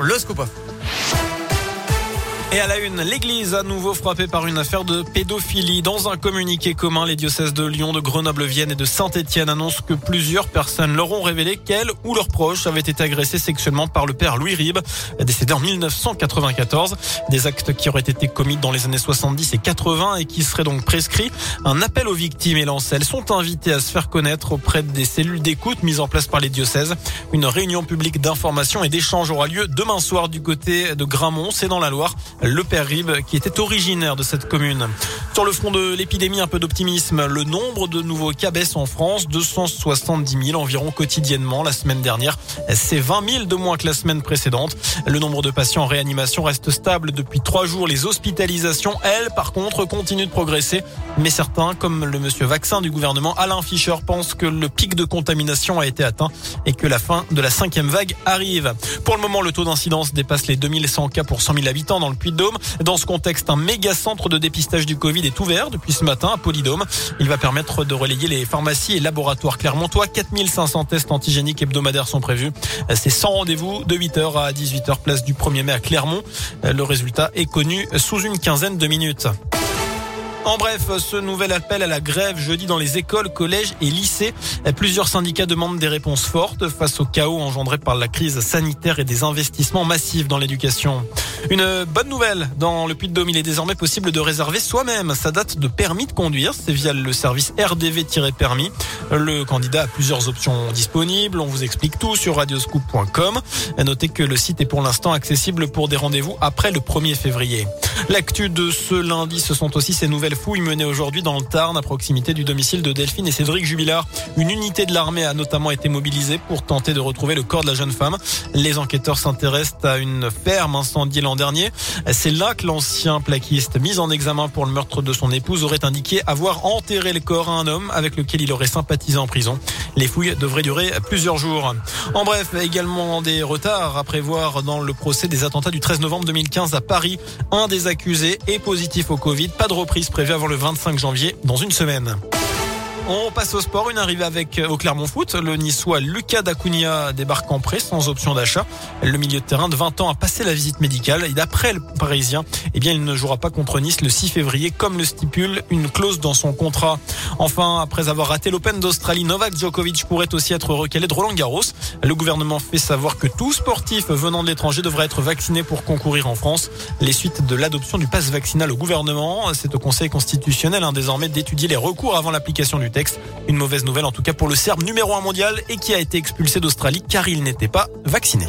le scoop. Et à la une, l'église à nouveau frappée par une affaire de pédophilie. Dans un communiqué commun, les diocèses de Lyon, de Grenoble, Vienne et de Saint-Étienne annoncent que plusieurs personnes leur ont révélé qu'elles ou leurs proches avaient été agressés sexuellement par le père Louis Ribes, décédé en 1994. Des actes qui auraient été commis dans les années 70 et 80 et qui seraient donc prescrits. Un appel aux victimes est lancé. Elles sont invitées à se faire connaître auprès des cellules d'écoute mises en place par les diocèses. Une réunion publique d'information et d'échange aura lieu demain soir du côté de Gramont, c'est dans la Loire le père Rib, qui était originaire de cette commune. Sur le front de l'épidémie, un peu d'optimisme. Le nombre de nouveaux cas baisse en France, 270 000 environ quotidiennement la semaine dernière. C'est 20 000 de moins que la semaine précédente. Le nombre de patients en réanimation reste stable depuis trois jours. Les hospitalisations, elles, par contre, continuent de progresser. Mais certains, comme le monsieur vaccin du gouvernement Alain Fischer, pensent que le pic de contamination a été atteint et que la fin de la cinquième vague arrive. Pour le moment, le taux d'incidence dépasse les 2100 cas pour 100 000 habitants dans le Dans ce contexte, un méga centre de dépistage du Covid est ouvert depuis ce matin à Polydôme. Il va permettre de relayer les pharmacies et laboratoires clermontois. 4500 tests antigéniques hebdomadaires sont prévus. C'est 100 rendez-vous de 8h à 18h place du 1er mai à Clermont. Le résultat est connu sous une quinzaine de minutes. En bref, ce nouvel appel à la grève jeudi dans les écoles, collèges et lycées. Plusieurs syndicats demandent des réponses fortes face au chaos engendré par la crise sanitaire et des investissements massifs dans l'éducation. Une bonne nouvelle, dans le Puy-de-Dôme, il est désormais possible de réserver soi-même sa date de permis de conduire. C'est via le service RDV-permis. Le candidat a plusieurs options disponibles. On vous explique tout sur radioscoop.com. Notez que le site est pour l'instant accessible pour des rendez-vous après le 1er février. L'actu de ce lundi, ce sont aussi ces nouvelles fouilles menées aujourd'hui dans le Tarn, à proximité du domicile de Delphine et Cédric Jubilard. Une unité de l'armée a notamment été mobilisée pour tenter de retrouver le corps de la jeune femme. Les enquêteurs s'intéressent à une ferme incendiée l'an dernier. C'est là que l'ancien plaquiste mis en examen pour le meurtre de son épouse aurait indiqué avoir enterré le corps à un homme avec lequel il aurait sympathisé en prison. Les fouilles devraient durer plusieurs jours. En bref, également des retards à prévoir dans le procès des attentats du 13 novembre 2015 à Paris. Un des accusés est positif au Covid. Pas de reprise prévue avant le 25 janvier dans une semaine. On passe au sport, une arrivée avec euh, au Clermont Foot. Le Niçois Lucas Dacunia débarque en prêt sans option d'achat. Le milieu de terrain de 20 ans a passé la visite médicale et d'après le Parisien, eh bien, il ne jouera pas contre Nice le 6 février comme le stipule une clause dans son contrat. Enfin, après avoir raté l'Open d'Australie, Novak Djokovic pourrait aussi être recalé de Roland Garros. Le gouvernement fait savoir que tout sportif venant de l'étranger devrait être vacciné pour concourir en France. Les suites de l'adoption du pass vaccinal au gouvernement, c'est au Conseil constitutionnel hein, désormais d'étudier les recours avant l'application du une mauvaise nouvelle en tout cas pour le Serbe numéro 1 mondial et qui a été expulsé d'Australie car il n'était pas vacciné.